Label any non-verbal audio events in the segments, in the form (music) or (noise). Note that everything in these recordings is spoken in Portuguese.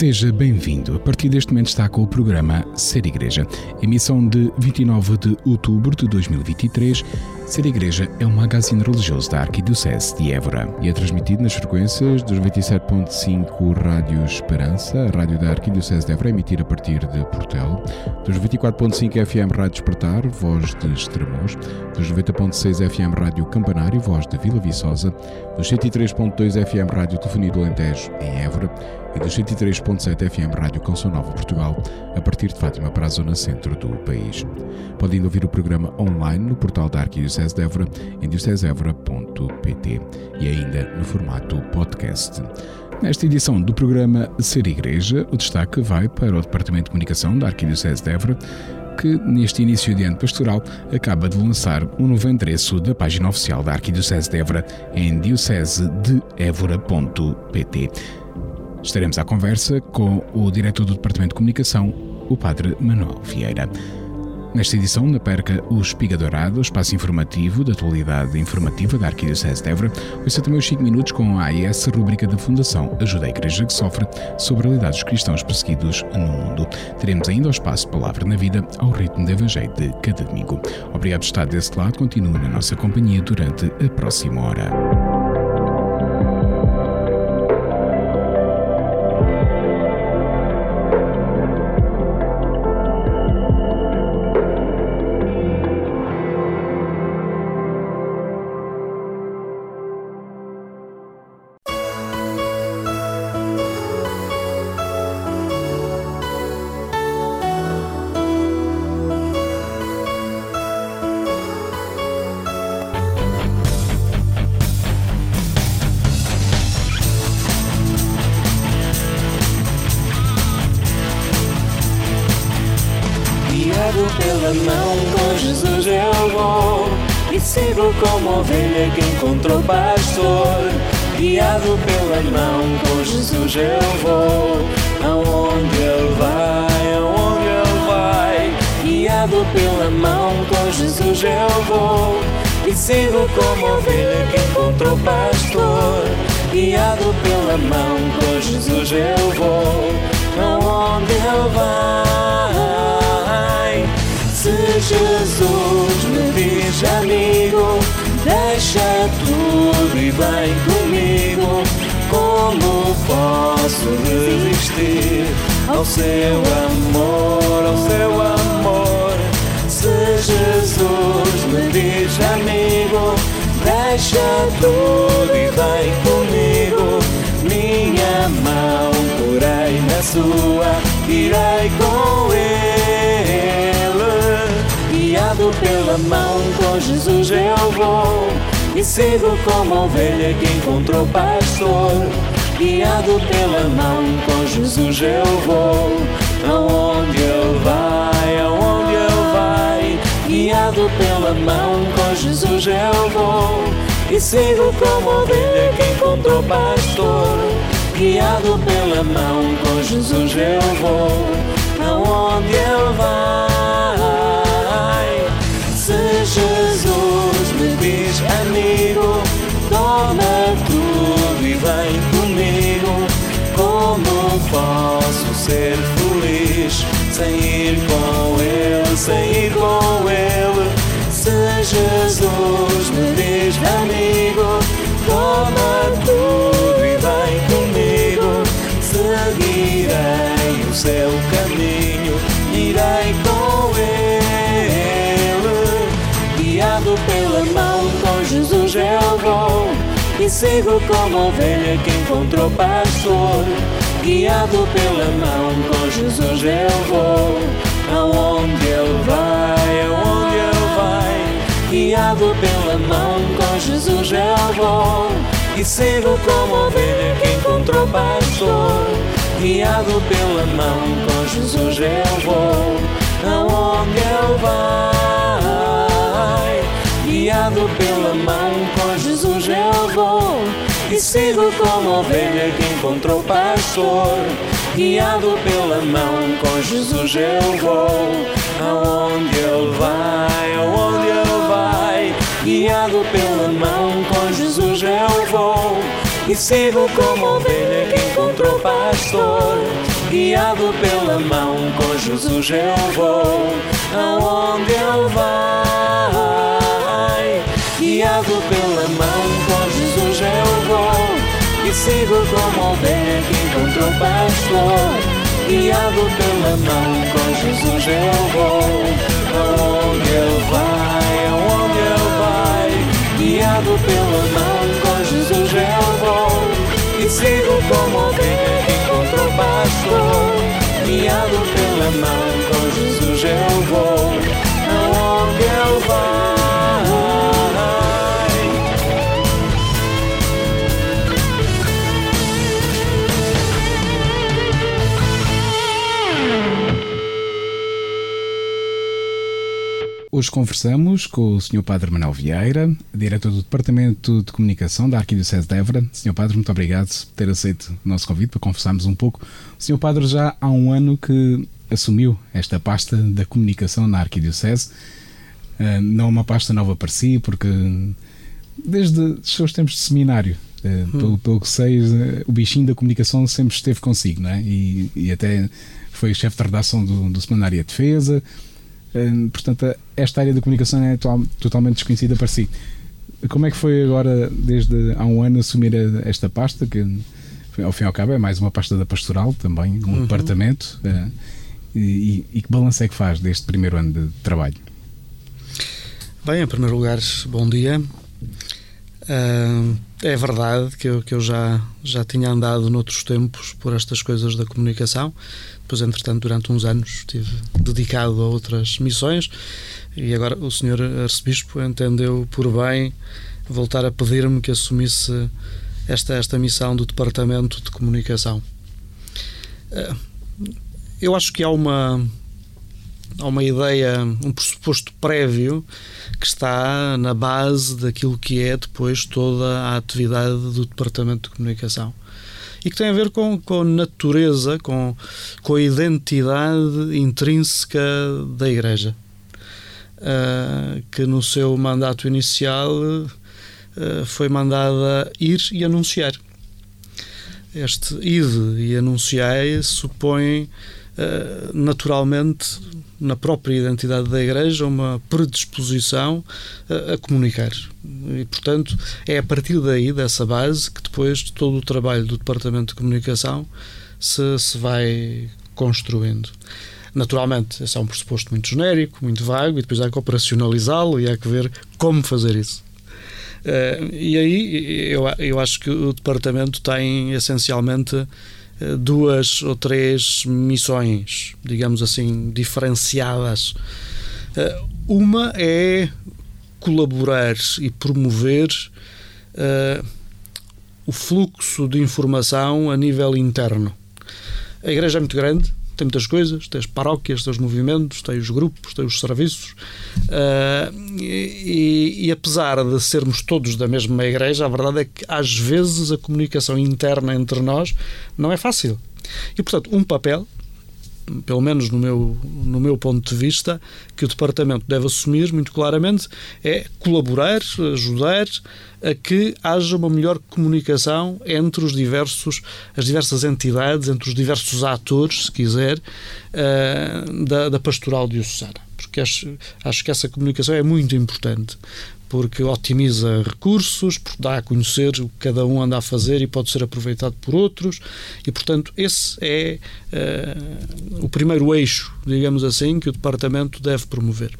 Seja bem-vindo. A partir deste momento está com o programa Ser Igreja, emissão de 29 de outubro de 2023. Ser Igreja é um magazine religioso da Arquidiocese de Évora e é transmitido nas frequências dos 97.5 Rádio Esperança, a rádio da Arquidiocese de Évora, emitir a partir de Portel, dos 24.5 FM Rádio Despertar, voz de Estremoz, dos 90.6 FM Rádio Campanário, voz de Vila Viçosa, dos 103.2 FM Rádio Telefonia do Alentejo, em Évora, e dos 103.7 FM Rádio Canção Nova Portugal, a partir de Fátima para a zona centro do país. Podem ouvir o programa online no portal da Arquidiocese de Évora, em diocesevora.pt e ainda no formato podcast. Nesta edição do programa Ser Igreja, o destaque vai para o Departamento de Comunicação da Arquidiocese de Évora, que, neste início de ano pastoral, acaba de lançar um novo endereço da página oficial da Arquidiocese de Évora em diocesedeevora.pt. Estaremos à conversa com o diretor do Departamento de Comunicação, o Padre Manuel Vieira. Nesta edição, na perca o Espiga Dourado, espaço informativo da atualidade informativa da Arquidiocese de Évora, ouça também os 5 minutos com a AIS, rubrica da Fundação Ajuda a Igreja que Sofre, sobre a realidade dos cristãos perseguidos no mundo. Teremos ainda o espaço Palavra na Vida, ao ritmo do Evangelho de cada domingo. Obrigado por estar desse lado, continue na nossa companhia durante a próxima hora. Tudo e vem comigo. Como posso resistir ao seu amor, ao seu amor? Se Jesus me diz amigo, deixa tudo e vem comigo. Minha mão porei na sua, irei com ele guiado pela mão, com Jesus eu vou. E sigo como ovelha que encontrou pastor. Guiado pela mão, com Jesus eu vou. Aonde ele vai, aonde ele vai. Guiado pela mão, com Jesus eu vou. E sigo como ovelha que encontrou pastor. Guiado pela mão, com Jesus eu vou. Aonde ele vai. Jesus amigo, toma tudo e vem comigo. Como posso ser feliz sem ir com Ele, sem ir com Ele? Se Jesus me diz, amigo, toma tudo e vem comigo. Seguirei o seu caminho, irei com Ele guiado pela vou e sigo como ovelha que encontrou pastor. Guiado pela mão com Jesus eu vou, aonde ele vai, aonde ele vai. Guiado pela mão com Jesus eu vou e sigo como ovelha que encontrou pastor. Guiado pela mão com Jesus eu vou, aonde ele vai. Guiado pela mão sigo como ovelha que encontrou pastor. Guiado pela mão, com Jesus eu vou. Aonde ele vai, aonde ele vai. Guiado pela mão, com Jesus eu vou. E sigo como ovelha que encontrou pastor. Guiado pela mão, com Jesus eu vou. Aonde ele vai. Guiado pela mão, com Jesus eu vou. E sigo como ovelha que encontrou pastor. Guiado pela mão, com Jesus eu vou. Aonde ele vai, aonde ele vai. Guiado pela mão, com Jesus eu vou. E sigo como ovelha que encontrou pastor. Guiado pela mão, com Jesus eu vou. Aonde ele vai. Hoje conversamos com o Sr. Padre Manuel Vieira, diretor do Departamento de Comunicação da Arquidiocese de Évora. Sr. Padre, muito obrigado por ter aceito o nosso convite para conversarmos um pouco. O Sr. Padre já há um ano que assumiu esta pasta da comunicação na Arquidiocese. Uh, não é uma pasta nova para si, porque desde os seus tempos de seminário, uh, hum. pelo, pelo, que sei, o bichinho da comunicação sempre esteve consigo, não é? E, e até foi chefe de redação do, do Semanário de Defesa, portanto, esta área da comunicação é totalmente desconhecida para si. Como é que foi agora, desde há um ano, assumir esta pasta, que ao fim e ao cabo é mais uma pasta da pastoral também, um uhum. departamento, eh, e, e, que balanço é que faz deste primeiro ano de trabalho? Bem, em primeiro lugar, bom dia. Uh, é verdade que eu, que eu já, já tinha andado noutros tempos por estas coisas da comunicação. Depois, entretanto, durante uns anos estive dedicado a outras missões e agora o senhor arcebispo entendeu por bem voltar a pedir-me que assumisse esta, esta missão do Departamento de Comunicação. Uh, eu acho que há uma, há uma ideia, um pressuposto prévio que está na base daquilo que é depois toda a atividade do Departamento de Comunicação. E que tem a ver com, com natureza, com, com a identidade intrínseca da Igreja. Uh, que no seu mandato inicial uh, foi mandada ir e anunciar. Este ir e anunciar supõe uh, naturalmente na própria identidade da Igreja uma predisposição a, a, comunicar. E, portanto, é a partir daí, dessa base, que depois todo o trabalho do Departamento de Comunicação se, se vai construindo. Naturalmente, esse é um pressuposto muito genérico, muito vago, e depois há que operacionalizá-lo e há que ver como fazer isso. Uh, e aí eu, eu acho que o Departamento tem essencialmente duas ou três missões, digamos assim, diferenciadas. Eh, uma é colaborar e promover uh, o fluxo de informação a nível interno. A igreja é muito grande, tem muitas coisas, tem as paróquias, tem os movimentos, tem os grupos, tem os serviços. Uh, e, e, apesar de sermos todos da mesma igreja, a verdade é que às vezes a comunicação interna entre nós não é fácil. E, portanto, um papel pelo menos no meu, no meu ponto de vista, que o Departamento deve assumir muito claramente é colaborar, ajudar a que haja uma melhor comunicação entre os diversos, as diversas entidades, entre os diversos atores, se quiser, uh, da, da pastoral diocesana. Porque acho, acho que essa comunicação é muito importante porque otimiza recursos, porque dá a conhecer o que cada um anda a fazer e pode ser aproveitado por outros, e portanto esse é uh, o primeiro eixo, digamos assim, que o Departamento deve promover.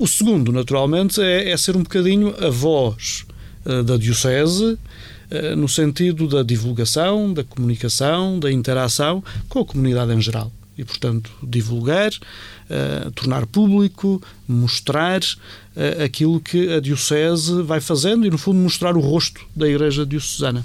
O segundo, naturalmente, é, é ser um bocadinho a voz uh, da Diocese, uh, no sentido da divulgação, da comunicação, da interação com a comunidade em geral. E, portanto, divulgar, uh, tornar público, mostrar uh, aquilo que a Diocese vai fazendo e, no fundo, mostrar o rosto da Igreja Diocesana.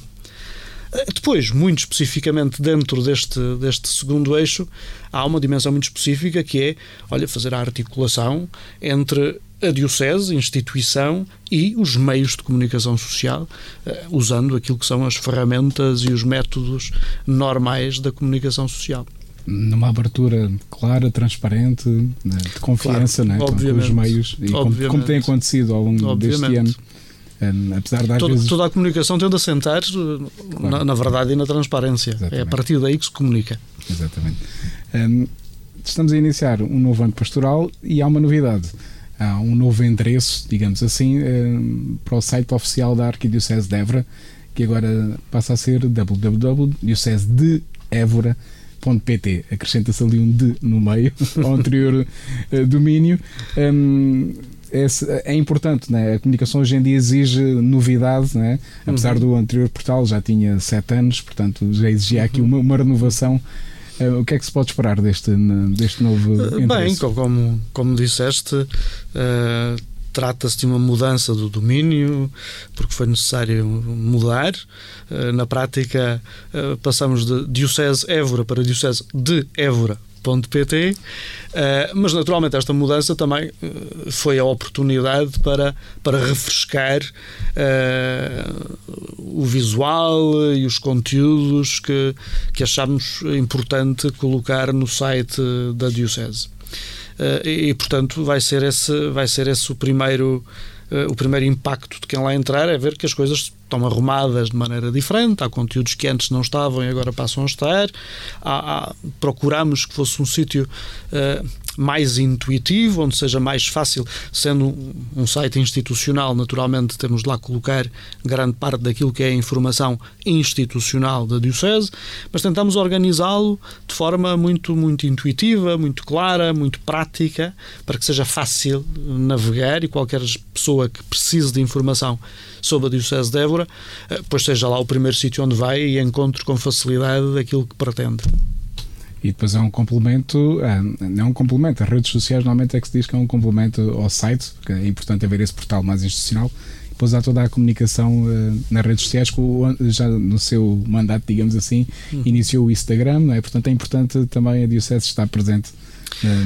Depois, muito especificamente dentro deste, deste segundo eixo, há uma dimensão muito específica que é, olha, fazer a articulação entre a Diocese, instituição e os meios de comunicação social, eh, usando aquilo que são as ferramentas e os métodos normais da comunicação social numa abertura clara, transparente, né, de confiança claro, né, com os meios e como, como, tem acontecido ao longo obviamente. deste ano. Um, apesar de toda, vezes... toda a comunicação tende a sentar claro. na, na, verdade e na transparência. Exatamente. É a partir daí que se comunica. Exatamente. Um, estamos a iniciar um novo ano pastoral e há uma novidade. Há um novo endereço, digamos assim, um, para o site oficial da Arquidiocese de Évora, que agora passa a ser www.diocese-de-évora.com .pt, acrescenta-se ali um de no meio, (laughs) ao anterior uh, domínio. Um, é, é, importante, né? a comunicação hoje em dia exige novidade, né? apesar uhum. do anterior portal já tinha sete anos, portanto já exigia aqui uma, uma renovação. Uh, o que é que se pode esperar deste, deste novo uh, Bem, como, como disseste, uh, trata-se de uma mudança do domínio, porque foi necessário mudar. Eh, na prática, eh, passamos de Diocese Évora para Diocese de Évora .pt, eh, mas naturalmente esta mudança também foi a oportunidade para, para refrescar o visual e os conteúdos que, que achámos importante colocar no site da Diocese. Eh, e, portanto, vai ser esse, vai ser esse o primeiro eh, o primeiro impacto de quem lá entrar é ver que as coisas estão arrumadas de maneira diferente, há conteúdos que antes não estavam e agora passam a estar. Há, há, procuramos que fosse um sítio uh, mais intuitivo, onde seja mais fácil, sendo um, site institucional, naturalmente temos de lá colocar grande parte daquilo que é a informação institucional da Diocese, mas tentamos organizá-lo de forma muito, muito intuitiva, muito clara, muito prática, para que seja fácil navegar e qualquer pessoa que precise de informação sobre a Diocese de Évora, eh, pois seja lá o primeiro sítio onde vai e encontre com facilidade aquilo que pretende. E depois é um complemento, é, não é um complemento, as redes sociais normalmente é que se diz que é um complemento ao site, porque é importante haver esse portal mais institucional. Depois há toda a comunicação uh, nas redes sociais, que já no seu mandato, digamos assim, uhum. iniciou o Instagram, não é? portanto é importante também a Diocese estar presente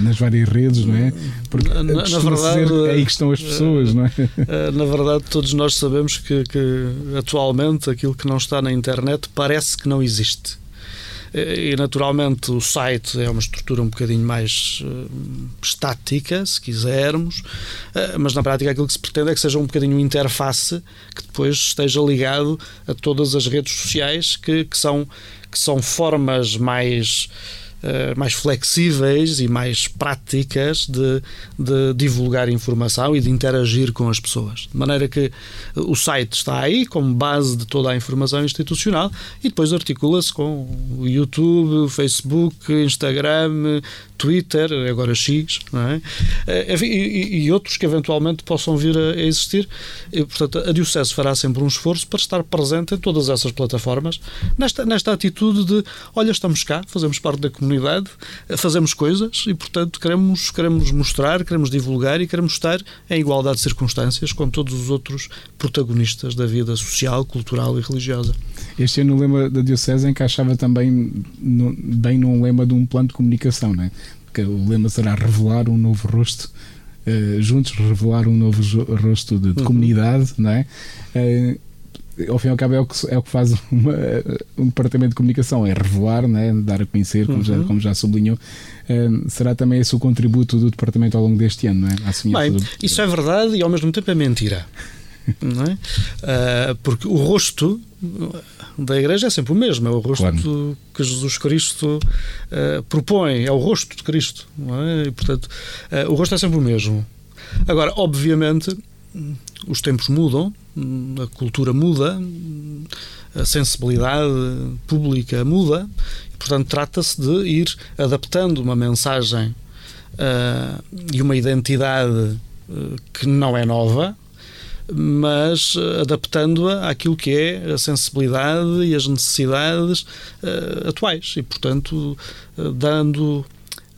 nas várias redes, não é? Porque na, na verdade é aí que estão as pessoas, não é? Eh, na verdade, todos nós sabemos que, que atualmente aquilo que não está na internet parece que não existe eh, e naturalmente o site é uma estrutura um bocadinho mais uh, estática, se quisermos, uh, mas na prática aquilo que se pretende é que seja um bocadinho interface que depois esteja ligado a todas as redes sociais que, que são, que são formas mais eh, mais flexíveis e mais práticas de, de, divulgar informação e de interagir com as pessoas. De maneira que o site está aí como base de toda a informação institucional e depois articula-se com o YouTube, o Facebook, Instagram, Twitter, agora X, é? Eh, e, e, outros que eventualmente possam vir a, existir. E, portanto, a Diocese fará sempre um esforço para estar presente em todas essas plataformas, nesta, nesta atitude de: olha, estamos cá, fazemos parte da comunidade, fazemos coisas e, portanto, queremos, queremos mostrar, queremos divulgar e queremos estar em igualdade de circunstâncias com todos os outros protagonistas da vida social, cultural e religiosa. Este ano o lema da Diocese encaixava também no, bem num lema de um plano de comunicação, não é? O lema será revelar um novo rosto, uh, juntos revelar um novo rosto de, de uhum. comunidade, não é? Uh, ao fim e ao cabo é o que, é o que faz uma, um departamento de comunicação, é revelar, né, dar a conhecer, como, uhum. já, como já sublinhou. Uh, será também esse o contributo do departamento ao longo deste ano, não é? Bem, isso é verdade e ao mesmo tempo é mentira. É? Uh, porque o rosto da Igreja é sempre o mesmo, é o rosto claro. que Jesus Cristo uh, propõe, é o rosto de Cristo, é? E, portanto, uh, o rosto é sempre o mesmo. Agora, obviamente, os tempos mudam, a cultura muda, a sensibilidade pública muda, e, portanto, trata-se de ir adaptando uma mensagem uh, e uma identidade que não é nova, mas eh, adaptando-a àquilo que é a sensibilidade e as necessidades uh, atuais e, portanto, uh, dando,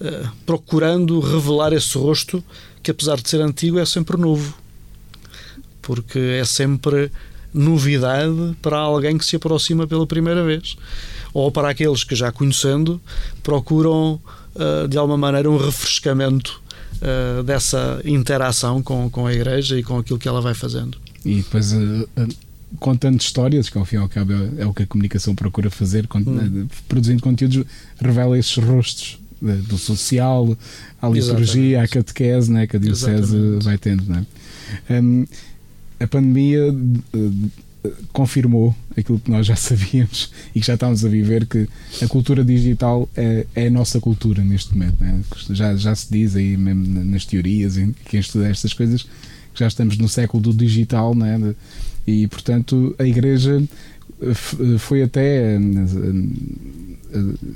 uh, procurando revelar esse rosto que, apesar de ser antigo, é sempre novo, porque é sempre novidade para alguém que se aproxima pela primeira vez. Ou para aqueles que já conhecendo procuram de alguma maneira um refrescamento uh, dessa interação com, com a igreja e com aquilo que ela vai fazendo. E depois uh, contando histórias, que ao fim e ao cabo é, é o que a comunicação procura fazer, hum. produzindo conteúdos, revela esses rostos do social, à liturgia, Exatamente. à catequese né, que a Diocese Exatamente. vai tendo. Né? Um, a pandemia confirmou aquilo que nós já (laughs) sabíamos e que já estávamos a viver, que a cultura digital é, é a nossa cultura neste momento. Né? Já, já se diz aí mesmo nas teorias, em quem estuda estas coisas, que já estamos no século do digital, né? e portanto a Igreja foi até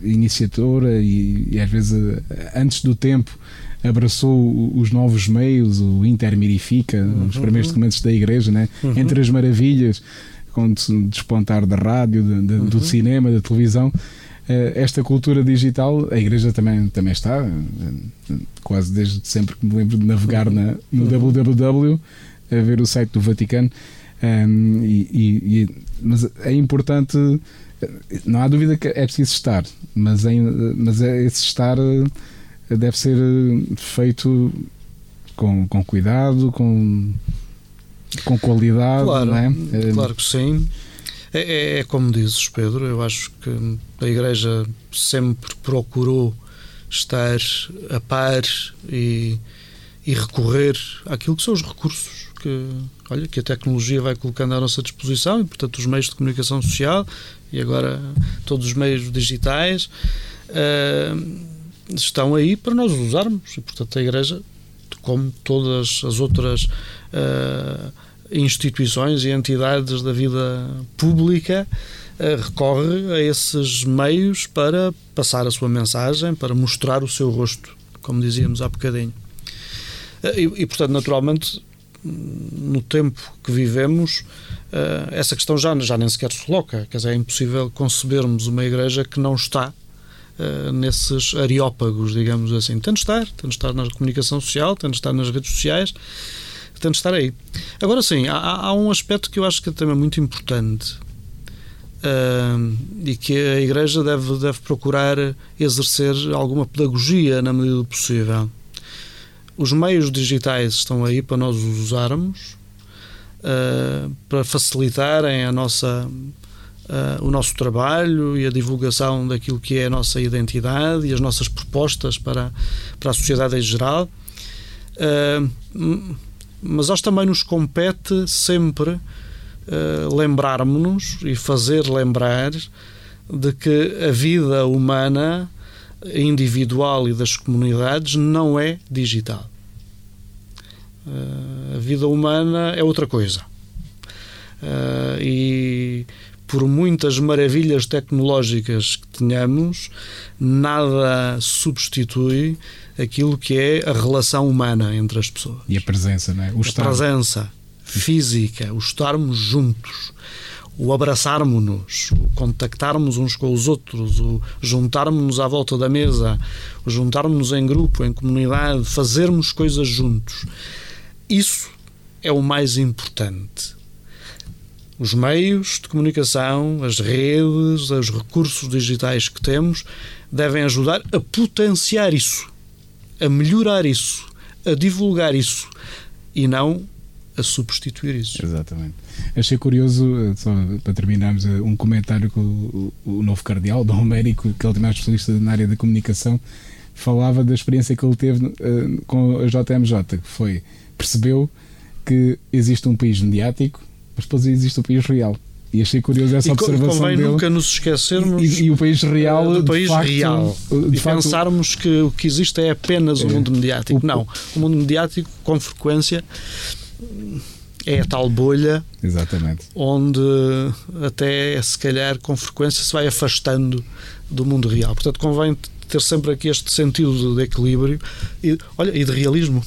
iniciadora e, e, às vezes antes do tempo abraçou os novos meios, o Intermirifica, uhum. os primeiros documentos da Igreja, né? Uhum. entre as maravilhas, com despontar da rádio, de, de, uhum. do cinema, da televisão. Eh, esta cultura digital, a Igreja também, também está, eh, quase desde sempre que me lembro de navegar na, no www, uhum. a ver o site do Vaticano. Um, e, e, mas é importante, não há dúvida que é preciso estar, mas, é, mas é esse estar deve ser feito com, com cuidado, com, com qualidade. Claro, não é? claro que sim. É, é, é, como dizes, Pedro, eu acho que a Igreja sempre procurou estar a par e, e recorrer àquilo que são os recursos que, olha, que a tecnologia vai colocando à nossa disposição e, portanto, os meios de comunicação social e agora todos os meios digitais. Uh, estão aí para nós usarmos. E, portanto, a Igreja, como todas as outras uh, instituições e entidades da vida pública, uh, recorre a esses meios para passar a sua mensagem, para mostrar o seu rosto, como dizíamos há bocadinho. E, e, portanto, naturalmente, no tempo que vivemos, essa questão já, já nem sequer se coloca. Quer dizer, é impossível concebermos uma igreja que não está uh, nesses areópagos, digamos assim. Tem de estar, tem de estar na comunicação social, tem de estar nas redes sociais, tem de estar aí. Agora sim, há, há um aspecto que eu acho que é também muito importante uh, e que a Igreja deve, deve procurar exercer alguma pedagogia na medida do possível. Os meios digitais estão aí para nós os usarmos, uh, para facilitarem a nossa uh, o nosso trabalho e a divulgação daquilo que é a nossa identidade e as nossas propostas para, para a sociedade em geral. Uh, mas nós também nos compete sempre lembrarmos-nos e fazer lembrar de que a vida humana individual e das comunidades não é digital. Uh, a vida humana é outra coisa. Uh, e por muitas maravilhas tecnológicas que tenhamos, nada substitui aquilo que é a relação humana entre as pessoas. E a presença, não é? O a estar. presença física, o estarmos juntos, o abraçarmos-nos, o contactarmos uns com os outros, o juntarmos-nos à volta da mesa, o juntarmos-nos em grupo, em comunidade, fazermos coisas juntos. Isso é o mais importante os meios de comunicação, as redes, os recursos digitais que temos devem ajudar a potenciar isso, a melhorar isso, a divulgar isso e não a substituir isso. Exatamente. Achei curioso, eh, só para terminarmos, eh, um comentário que o, o novo cardeal, (laughs) Dom Américo, que ele também é especialista na área da comunicação, falava da experiência que ele teve uh, com a JMJ, que foi, percebeu que existe um país mediático mas depois existe o país real. E achei curioso essa e observação convém dele. nunca nos esquecermos e, e o país real do país facto, real e facto, pensarmos que o que existe é apenas é, o mundo mediático. O, não, o mundo mediático com frequência é a tal bolha exatamente. onde até se calhar com frequência se vai afastando do mundo real. Portanto, convém ter sempre aqui este sentido de equilíbrio e, olha, e de realismo.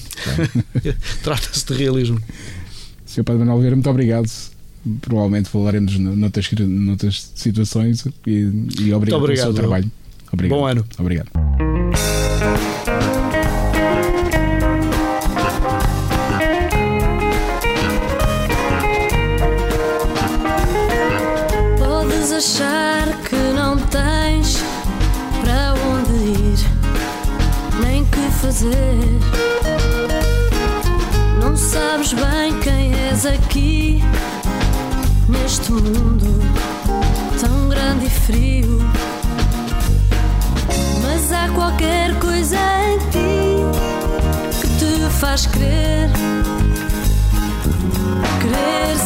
(laughs) Trata-se de realismo. Sr. Padre Manuel Vieira, muito obrigado. Provavelmente falaremos noutras, noutras situações e, e obrigado, obrigado pelo seu trabalho. Obrigado. Bom ano. Obrigado. Fazer. Não sabes bem quem és aqui, neste mundo tão grande e frio. Mas há qualquer coisa em ti que te faz crer, querer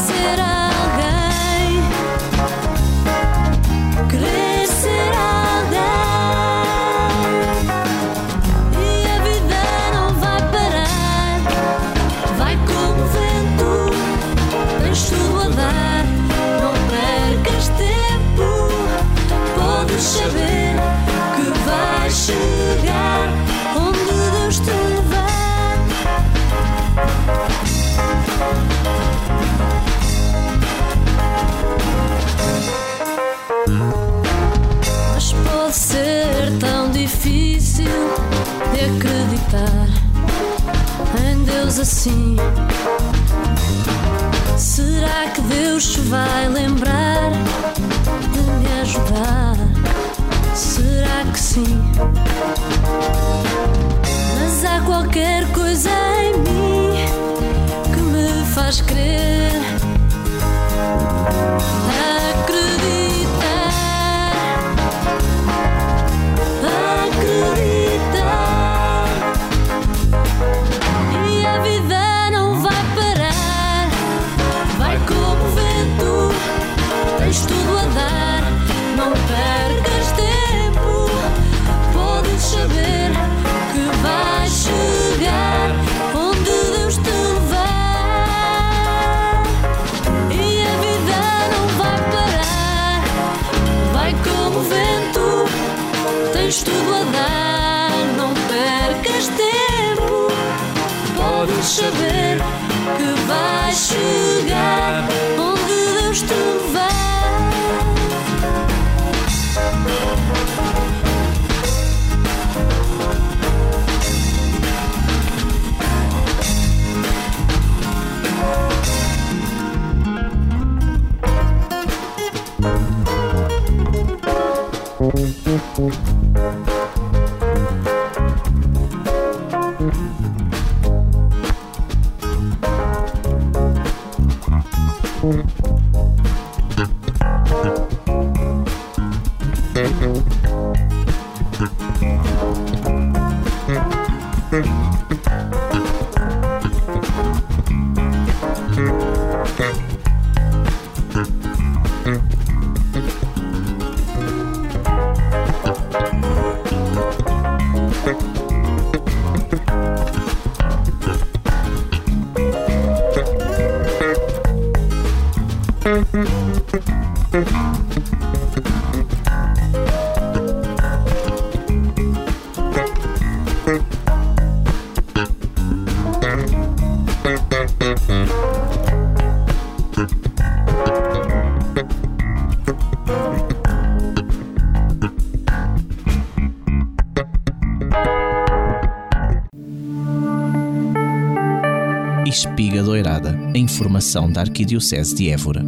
tens tudo a dar. Não percas tempo, podes saber que vais chegar onde Deus te Espiga Doirada, a informação da Arquidiocese de Évora.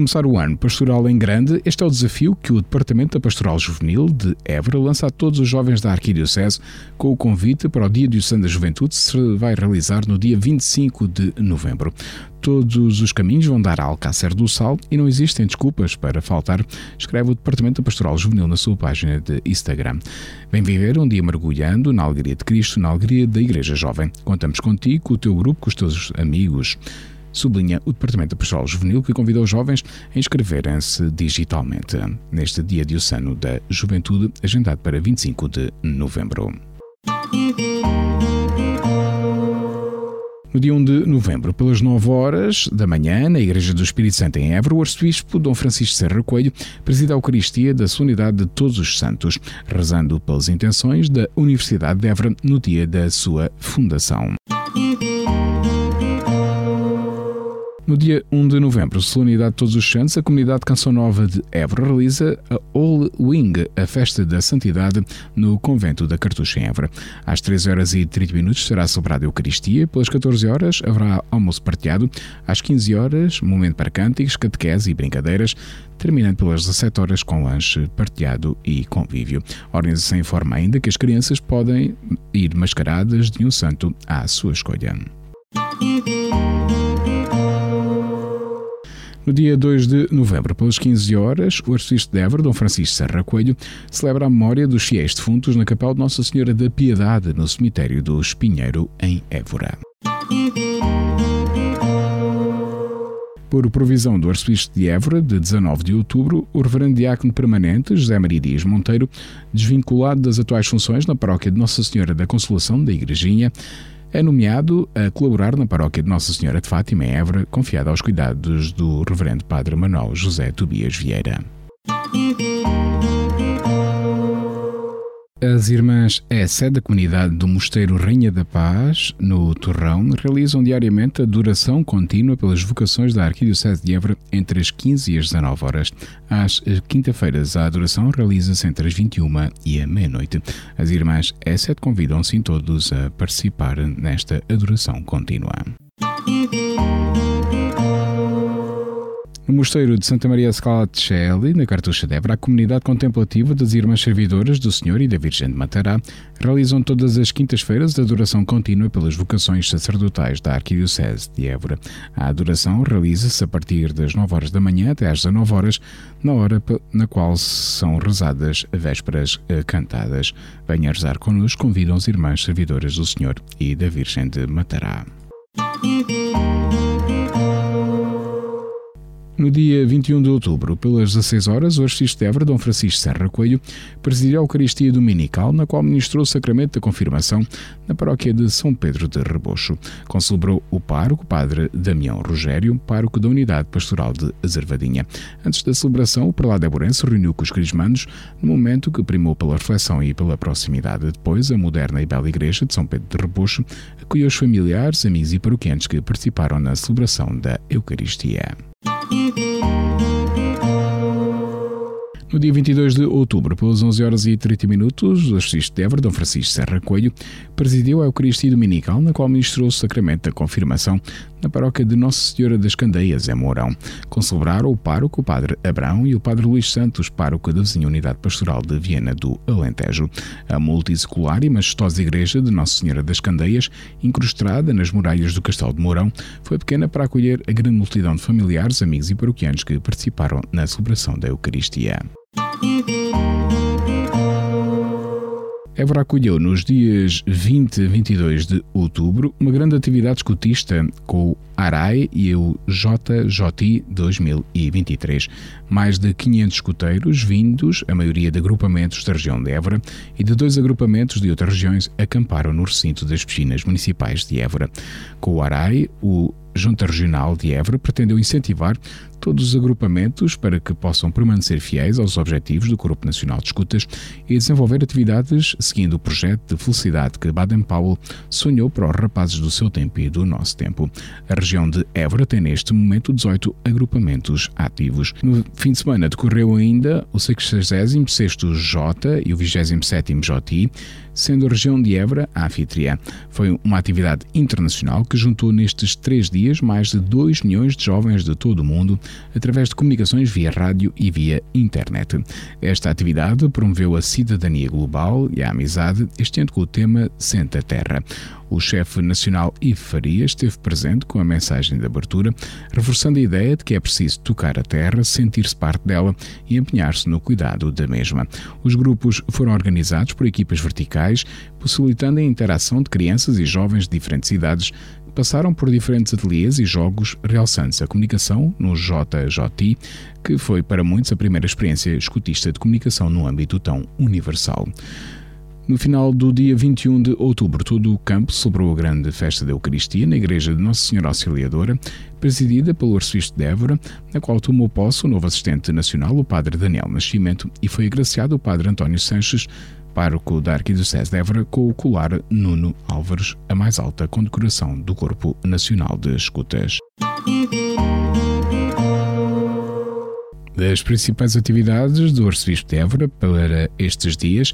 Começar o ano pastoral em grande, este é o desafio que o Departamento da Pastoral Juvenil de Évora lança a todos os jovens da Arquidiocese com o convite para o Dia Diocesano da Juventude que se vai realizar no dia 25 de novembro. Todos os caminhos vão dar a Alcácer do Sal e não existem desculpas para faltar, escreve o Departamento da Pastoral Juvenil na sua página de Instagram. Vem viver um dia mergulhando na alegria de Cristo, na alegria da Igreja Jovem. Contamos contigo, com o teu grupo, com os teus amigos sublinha o Departamento da Pastoral Juvenil que convida os jovens a inscreverem-se digitalmente neste Dia Diocesano da Juventude, agendado para 25 de novembro. No dia 1 de novembro, pelas 9 horas da manhã, na Igreja do Espírito Santo em Évora, o arcebispo Dom Francisco Serra Coelho presida a Eucaristia da Solenidade de Todos os Santos, rezando pelas intenções da Universidade de Évora no dia da sua fundação. No dia 1 de novembro, solenidade de Todos os Santos, a comunidade Canção Nova de Évora realiza a All Wing, a festa da santidade, no convento da Cartucha em Évora. Às 13 horas e 30 minutos será celebrada a Eucaristia, pelas 14 horas haverá almoço partilhado, às 15 horas, momento para cânticos, catequese e brincadeiras, terminando pelas 17 horas com lanche partilhado e convívio. A organização informa ainda que as crianças podem ir mascaradas de um santo à sua escolha. No dia 2 de novembro, pelas 15 horas, o arcebispo de Évora, Dom Francisco Serra Coelho, celebra a memória dos fiéis defuntos na capela de Nossa Senhora da Piedade, no cemitério do Espinheiro, em Évora. Por provisão do arcebispo de Évora, de 19 de outubro, o reverendo diácono permanente José Maria Dias Monteiro, desvinculado das atuais funções na paróquia de Nossa Senhora da Consolação da Igrejinha, é nomeado a colaborar na paróquia de Nossa Senhora de Fátima, em Évora, confiada aos cuidados do reverendo padre Manuel José Tobias Vieira. As irmãs é sede da comunidade do Mosteiro Rainha da Paz, no Torrão, realizam diariamente a duração contínua pelas vocações da Arquidiocese de Évora entre as 15 e as 19 horas. Às quinta-feiras, a adoração realiza-se entre as 21 e a meia-noite. As irmãs é sede convidam-se todos a participar nesta adoração contínua. No Mosteiro de Santa Maria Scala de Shelley, na Cartucha de Évora, a comunidade contemplativa das Irmãs Servidoras do Senhor e da Virgem de Matará realizam todas as quintas-feiras adoração contínua pelas vocações sacerdotais da Arquidiocese de Évora. A adoração realiza-se a partir das 9 horas da manhã até às 19 horas, na hora na qual são rezadas vésperas eh, cantadas. Venha rezar connosco, convidam as Irmãs Servidoras do Senhor e da Virgem de Matará. No dia 21 de outubro, pelas 16 horas, o arcebispo de Évora, Dom Francisco Serra Coelho, presidiu a Eucaristia Dominical, na qual ministrou o sacramento da confirmação na paróquia de São Pedro de Rebocho. Concelebrou o pároco, padre Damião Rogério, pároco da Unidade Pastoral de Azervadinha. Antes da celebração, o prelado Eborense reuniu com os crismandos, no momento que primou pela reflexão e pela proximidade. Depois, a moderna e bela igreja de São Pedro de Rebocho acolheu os familiares, amigos e paroquianos que participaram na celebração da Eucaristia. No dia 22 de outubro, pelas 11 horas e 30 minutos, o arcebispo de Évora, Dom Francisco Serra Coelho, presidiu a Eucaristia Dominical, na qual ministrou o sacramento da confirmação na paróquia de Nossa Senhora das Candeias, em Mourão. Concelebraram o pároco, o padre Abrão, e o padre Luís Santos, pároco da vizinha Unidade Pastoral de Viena do Alentejo. A multissecular e majestosa igreja de Nossa Senhora das Candeias, incrustada nas muralhas do Castelo de Mourão, foi pequena para acolher a grande multidão de familiares, amigos e paroquianos que participaram na celebração da Eucaristia. Évora acolheu nos dias 20 e 22 de outubro uma grande atividade escutista com o ARAI e o JJ 2023. Mais de 500 escuteiros vindos, a maioria de agrupamentos da região de Évora e de dois agrupamentos de outras regiões, acamparam no recinto das piscinas municipais de Évora. Com o ARAI, o Junta Regional de Évora pretendeu incentivar todos os agrupamentos para que possam permanecer fiéis aos objetivos do Grupo Nacional de Escutas e desenvolver atividades seguindo o projeto de felicidade que Baden-Powell sonhou para os rapazes do seu tempo e do nosso tempo. A região de Évora tem neste momento 18 agrupamentos ativos. No fim de semana decorreu ainda o 66º J e o 27º JI, sendo a região de Évora a anfitriã. Foi uma atividade internacional que juntou nestes três dias mais de 2 milhões de jovens de todo o mundo através de comunicações via rádio e via internet. Esta atividade promoveu a cidadania global e a amizade, este ano com o tema Senta Terra. O chefe nacional Ivo Farias esteve presente com a mensagem de abertura, reforçando a ideia de que é preciso tocar a terra, sentir-se parte dela e empenhar-se no cuidado da mesma. Os grupos foram organizados por equipas verticais, possibilitando a interação de crianças e jovens de diferentes idades passaram por diferentes ateliês e jogos, realçando-se a comunicação no JJI, que foi para muitos a primeira experiência escutista de comunicação no âmbito tão universal. No final do dia 21 de outubro, todo o campo celebrou a grande festa da Eucaristia na Igreja de Nossa Senhora Auxiliadora, presidida pelo arcebispo de Évora, na qual tomou posse o novo assistente nacional, o padre Daniel Nascimento, e foi agraciado o padre António Sanches, pároco da Arquidiocese de Évora, com o colar Nuno Álvares, a mais alta condecoração do Corpo Nacional de Escutas. Das principais atividades do Arcebispo de Évora para estes dias,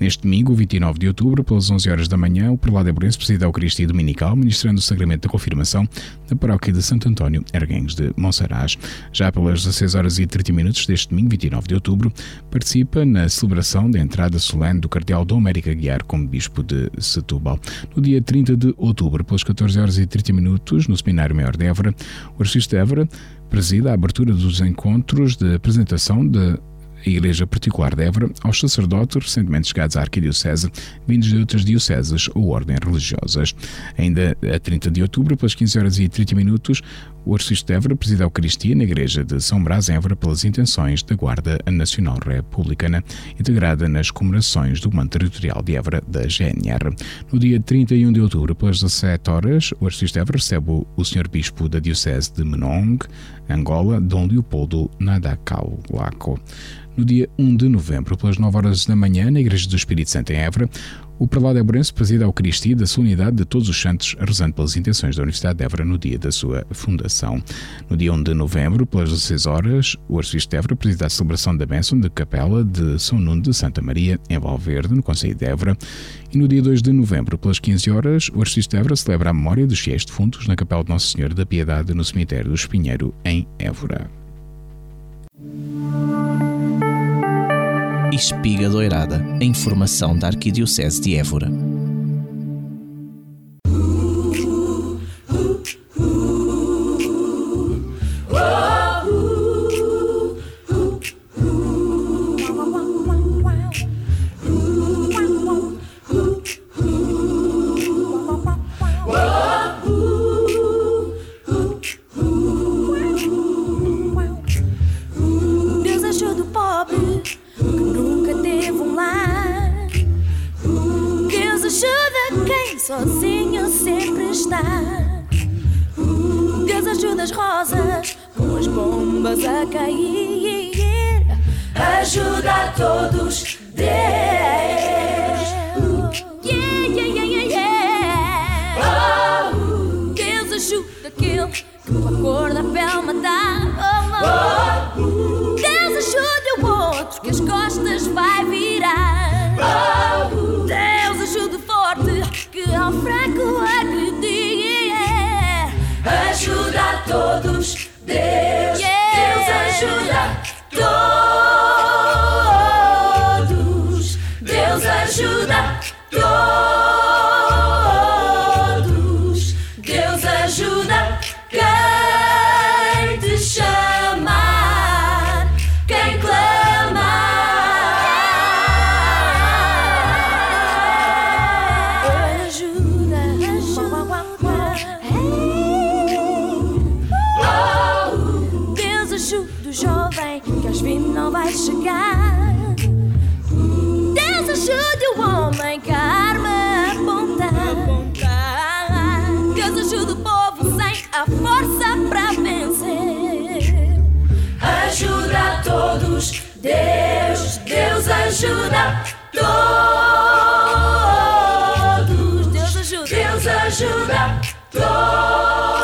Neste domingo, 29 de outubro, pelas 11 horas da manhã, o prelado Ebrense preside a Eucaristia Dominical, ministrando o sacramento da confirmação na paróquia de Santo António, Erguens de Monsaraz. Já pelas 16 horas e 30 minutos deste domingo, 29 de outubro, participa na celebração da entrada solene do cardeal Dom América Guiar como bispo de Setúbal. No dia 30 de outubro, pelas 14 horas e 30 minutos, no Seminário Maior de Évora, o de Évora presida a abertura dos encontros de apresentação de a Igreja Particular de Évora aos sacerdotes recentemente chegados à Arquidiocese, vindos de outras dioceses ou ordens religiosas. Ainda a 30 de outubro, pelas 15 horas e 30 minutos, o arcebispo de Évora preside a Eucaristia na Igreja de São Brás, Évora, pelas intenções da Guarda Nacional Republicana, integrada nas comemorações do Comando Territorial de Évora da GNR. No dia 31 de outubro, pelas 17 horas, o arcebispo de Évora recebe o Sr. Bispo da Diocese de Menong, Angola, Dom Leopoldo Nadacalaco. No dia 1 de novembro, pelas 9 horas da manhã, na Igreja do Espírito Santo em Évora, o prelado Ebrense preside a Eucaristia da solenidade de todos os santos, rezando pelas intenções da Universidade de Évora no dia da sua fundação. No dia 1 de novembro, pelas 16 horas, o arcebispo de Évora preside a celebração da bênção da capela de São Nuno de Santa Maria, em Valverde, no Conselho de Évora. E no dia 2 de novembro, pelas 15 horas, o arcebispo de Évora celebra a memória dos fiéis defuntos na capela de Nossa Senhora da Piedade, no cemitério do Espinheiro, em Évora. Espiga Doirada, a informação da Arquidiocese de Évora. Vai chegar. Deus ajude o homem que a arma aponta. Deus ajuda o povo sem a força para vencer. Ajuda a todos, Deus, Deus ajuda todos. Deus ajuda, Deus ajuda todos.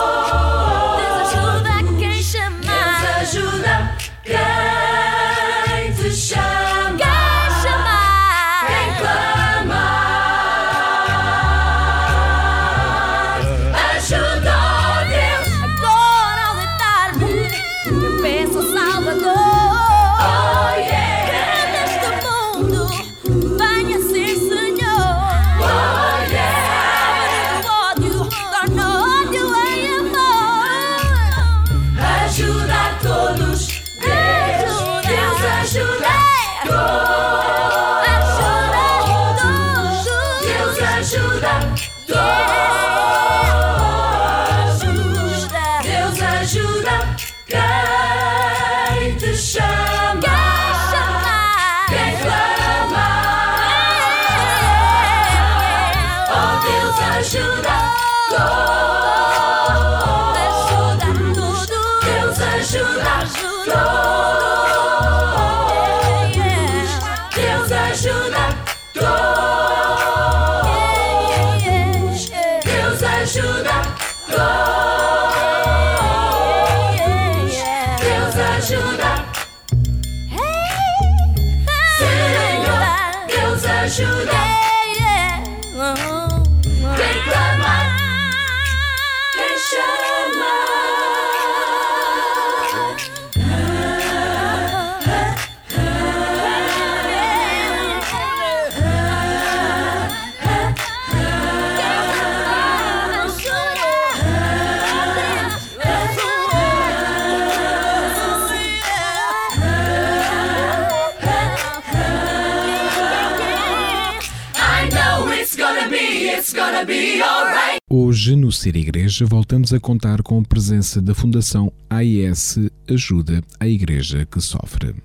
Hoje, no Ser Igreja, voltamos a contar com a presença da Fundação AIS Ajuda a Igreja que Sofre.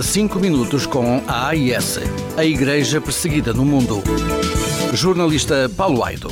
5 minutos com a AIS, a Igreja Perseguida no Mundo. Jornalista Paulo Aido.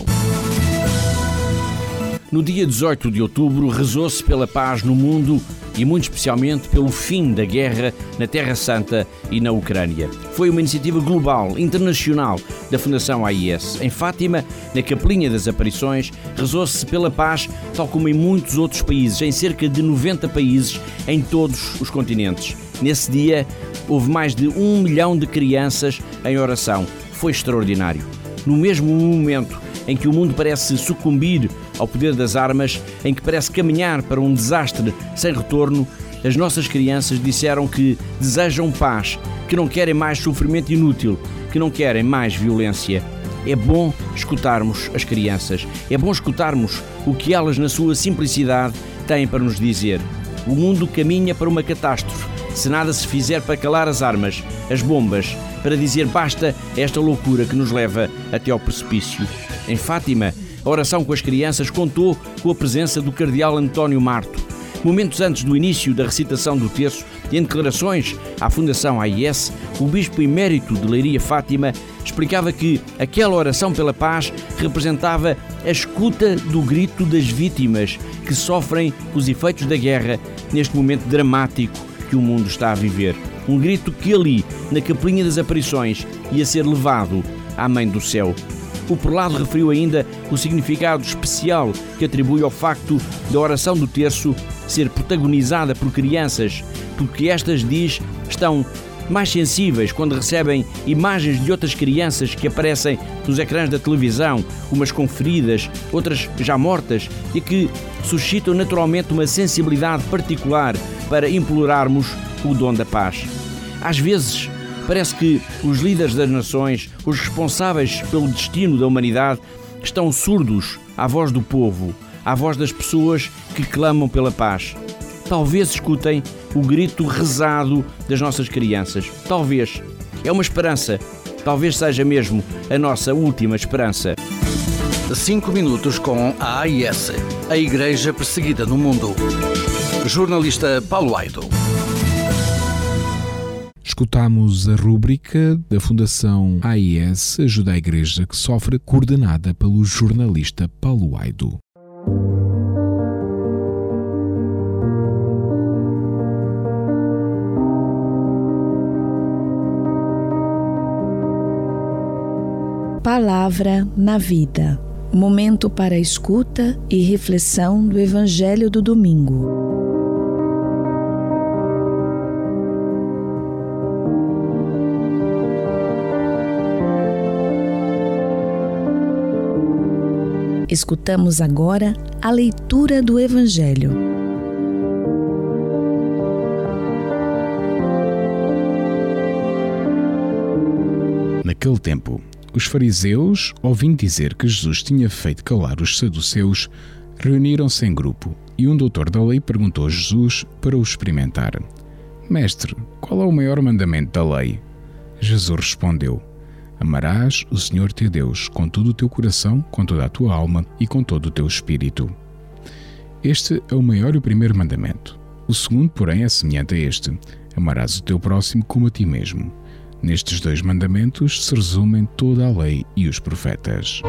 No dia 18 de outubro, rezou-se pela paz no mundo e, muito especialmente, pelo fim da guerra na Terra Santa e na Ucrânia. Foi uma iniciativa global, internacional, da Fundação AIS. Em Fátima, na Capelinha das Aparições, rezou-se pela paz, tal como em muitos outros países, em cerca de 90 países, em todos os continentes. Nesse dia, houve mais de um milhão de crianças em oração. Foi extraordinário. No mesmo momento em que o mundo parece sucumbir ao poder das armas, em que parece caminhar para um desastre sem retorno, as nossas crianças disseram que desejam paz, que não querem mais sofrimento inútil, que não querem mais violência. É bom escutarmos as crianças, é bom escutarmos o que elas, na sua simplicidade, têm para nos dizer. O mundo caminha para uma catástrofe. Se nada se fizer para calar as armas, as bombas, para dizer basta a esta loucura que nos leva até ao precipício. Em Fátima, a oração com as crianças contou com a presença do cardeal António Marto. Momentos antes do início da recitação do terço em declarações à Fundação AIS, o bispo emérito de Leiria Fátima explicava que aquela oração pela paz representava a escuta do grito das vítimas que sofrem os efeitos da guerra neste momento dramático que o mundo está a viver. Um grito que ali, na Capelinha das Aparições, ia ser levado à Mãe do Céu. O prelado referiu ainda o significado especial que atribui ao facto da oração do terço ser protagonizada por crianças, porque estas, diz, estão mais sensíveis quando recebem imagens de outras crianças que aparecem nos ecrãs da televisão, umas com feridas, outras já mortas, e que suscitam naturalmente uma sensibilidade particular para implorarmos o dom da paz. Às vezes, Parece que os líderes das nações, os responsáveis pelo destino da humanidade, estão surdos à voz do povo, à voz das pessoas que clamam pela paz. Talvez escutem o grito rezado das nossas crianças. Talvez. É uma esperança. Talvez seja mesmo a nossa última esperança. 5 minutos com a AIS, a Igreja Perseguida no Mundo. Jornalista Paulo Aido escutamos a rúbrica da Fundação AIS Ajuda a Igreja que Sofre, coordenada pelo jornalista Paulo Aido. Palavra na Vida momento para escuta e reflexão do Evangelho do Domingo. Escutamos agora a leitura do Evangelho. Naquele tempo, os fariseus, ouvindo dizer que Jesus tinha feito calar os saduceus, reuniram-se em grupo e um doutor da lei perguntou a Jesus para o experimentar: Mestre, qual é o maior mandamento da lei? Jesus respondeu: Amarás o Senhor teu Deus com todo o teu coração, com toda a tua alma e com todo o teu espírito. Este é o maior e o primeiro mandamento. O segundo, porém, é semelhante a este: Amarás o teu próximo como a ti mesmo. Nestes dois mandamentos se resumem toda a lei e os profetas.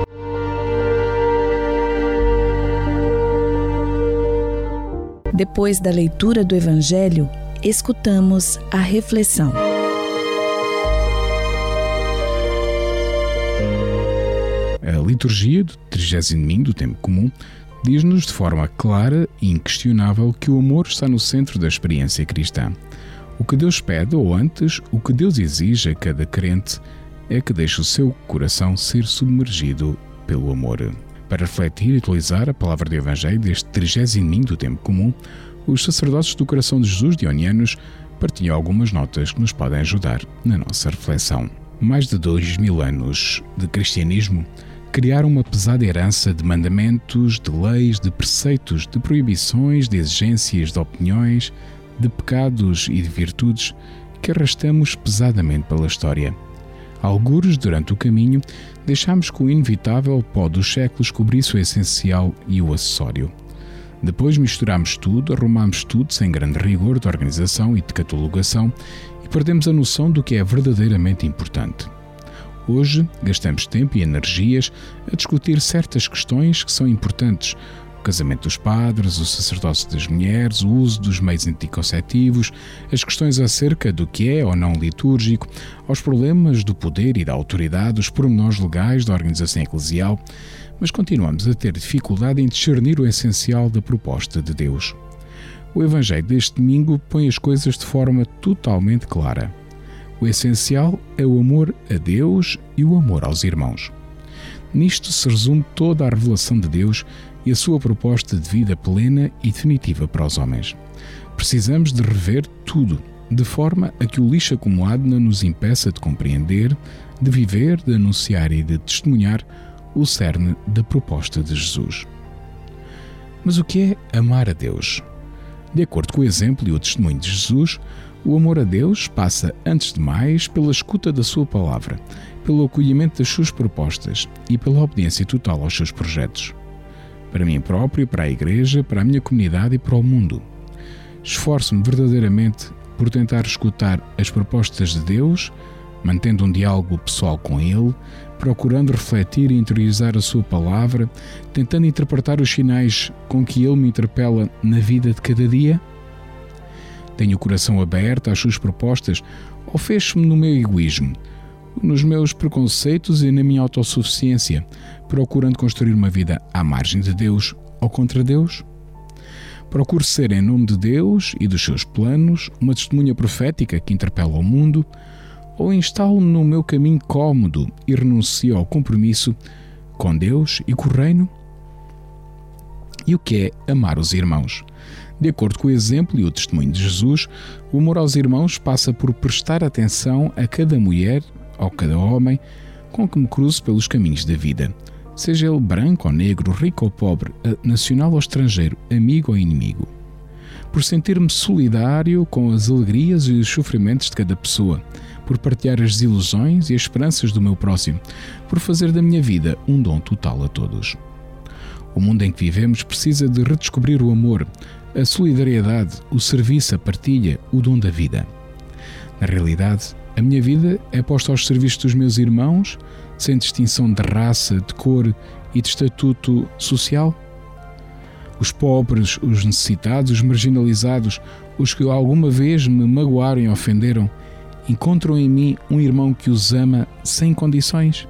Depois da leitura do Evangelho, escutamos a reflexão. Liturgia do 30 domingo do tempo comum diz-nos de forma clara e inquestionável que o amor está no centro da experiência cristã. O que Deus pede, ou antes, o que Deus exige a cada crente, é que deixa o seu coração ser submergido pelo amor. Para refletir e utilizar a palavra do Evangelho deste 30 domingo do tempo comum, os sacerdotes do coração de Jesus dionianos partilham algumas notas que nos podem ajudar na nossa reflexão. Mais de dois mil anos de cristianismo criaram uma pesada herança de mandamentos, de leis, de preceitos, de proibições, de exigências, de opiniões, de pecados e de virtudes que arrastamos pesadamente pela história. Algures, durante o caminho, deixamos que o inevitável pó dos séculos cobrisse o essencial e o acessório. Depois misturamos tudo, arrumamos tudo sem grande rigor de organização e de catalogação e perdemos a noção do que é verdadeiramente importante. Hoje, gastamos tempo e energias a discutir certas questões que são importantes, casamento dos padres, o sacerdócio das mulheres, o uso dos meios anticonceptivos, as questões acerca do que é ou não litúrgico, aos problemas do poder e da autoridade, os pormenores legais da organização eclesial, mas continuamos a ter dificuldade em discernir o essencial da proposta de Deus. O Evangelho deste domingo põe as coisas de forma totalmente clara. O essencial é o amor a Deus e o amor aos irmãos. Nisto se resume toda a revelação de Deus e a sua proposta de vida plena e definitiva para os homens. Precisamos de rever tudo, de forma a que o lixo acumulado não nos impeça de compreender, de viver, de anunciar e de testemunhar o cerne da proposta de Jesus. Mas o que é amar a Deus? De acordo com o exemplo e o testemunho de Jesus, o amor a Deus passa, antes de mais, pela escuta da Sua palavra, pelo acolhimento das suas propostas e pela obediência total aos seus projetos para mim próprio, para a Igreja, para a minha comunidade e para o mundo. Esforço-me verdadeiramente por tentar escutar as propostas de Deus, mantendo um diálogo pessoal com Ele, procurando refletir e interiorizar a Sua palavra, tentando interpretar os sinais com que Ele me interpela na vida de cada dia? Tenho o coração aberto às Suas propostas ou fecho-me no meu egoísmo? nos meus preconceitos e na minha autossuficiência, procurando construir uma vida à margem de Deus ou contra Deus? Procuro ser, em nome de Deus e dos seus planos, uma testemunha profética que interpela o mundo, ou instalo-me no meu caminho cômodo e renuncio ao compromisso com Deus e com o Reino? E o que é amar os irmãos? De acordo com o exemplo e o testemunho de Jesus, o amor aos irmãos passa por prestar atenção a cada mulher ao cada homem com que me cruzo pelos caminhos da vida, seja ele branco ou negro, rico ou pobre, nacional ou estrangeiro, amigo ou inimigo. Por sentir-me solidário com as alegrias e os sofrimentos de cada pessoa, por partilhar as desilusões e as esperanças do meu próximo, por fazer da minha vida um dom total a todos. O mundo em que vivemos precisa de redescobrir o amor, a solidariedade, o serviço, a partilha, o dom da vida. Na realidade, a minha vida é posta aos serviços dos meus irmãos, sem distinção de raça, de cor e de estatuto social? Os pobres, os necessitados, os marginalizados, os que alguma vez me magoaram e ofenderam, encontram em mim um irmão que os ama sem condições?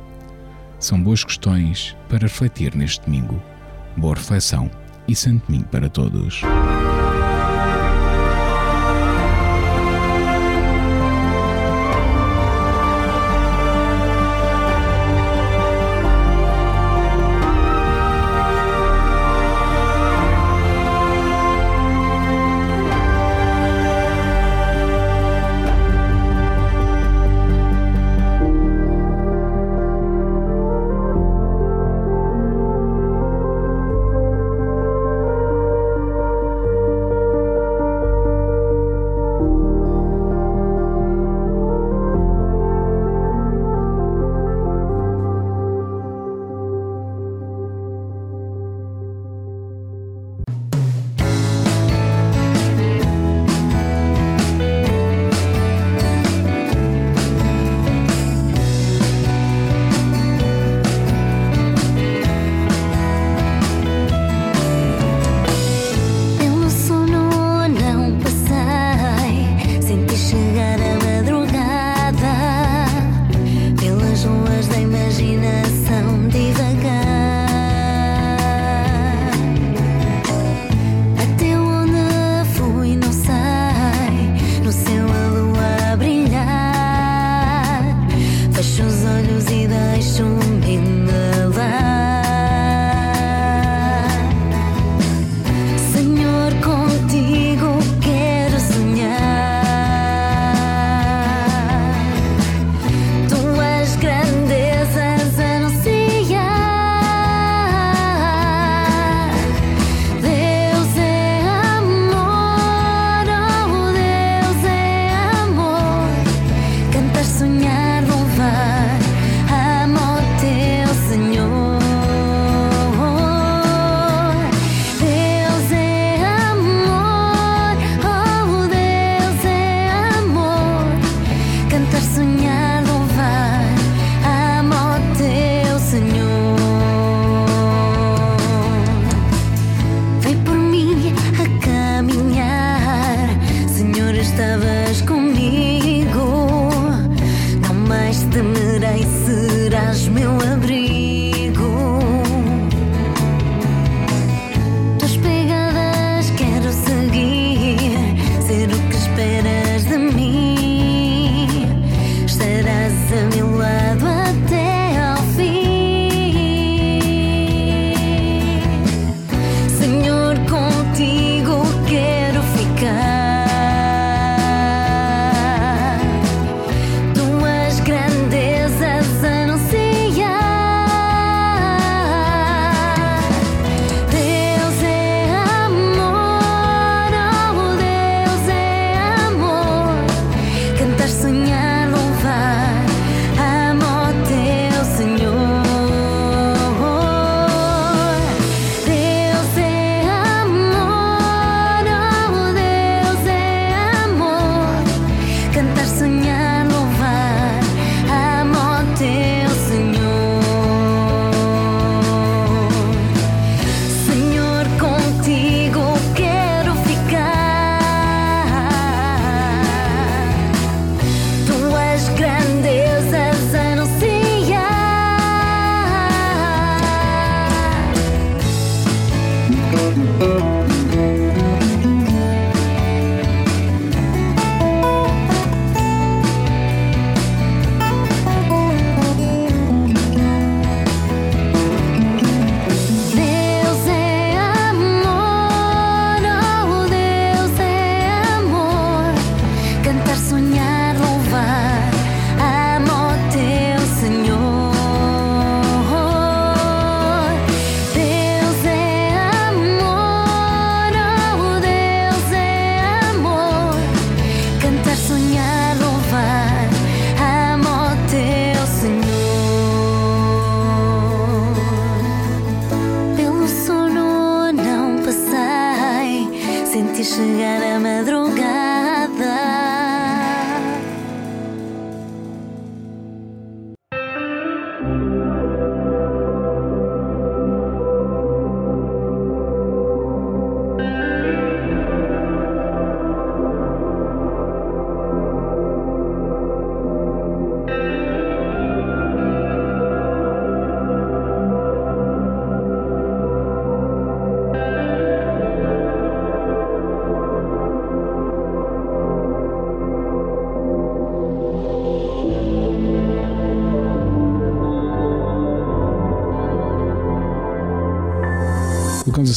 São boas questões para refletir neste domingo. Boa reflexão e santo domingo para todos.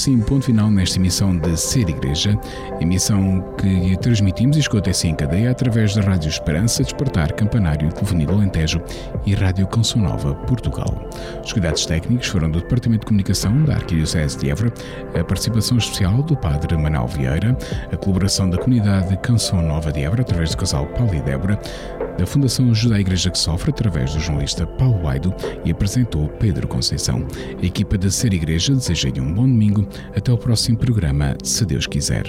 Assim ponto final nesta emissão de Ser Igreja, emissão que transmitimos e escuta-se em cadeia através da Rádio Esperança, Despertar Campanário, Telefonia Alentejo e Rádio Canção Nova, Portugal. Os cuidados técnicos foram do Departamento de Comunicação da Arquidiocese de Évora, a participação especial do Padre Manuel Vieira, a colaboração da comunidade Canção Nova de Évora através do casal Paulo e Débora, da Fundação Ajuda à Igreja que Sofre através do jornalista Paulo Aido e apresentou Pedro Conceição. A equipa da Ser Igreja deseja-lhe um bom domingo. Até o próximo programa, se Deus quiser.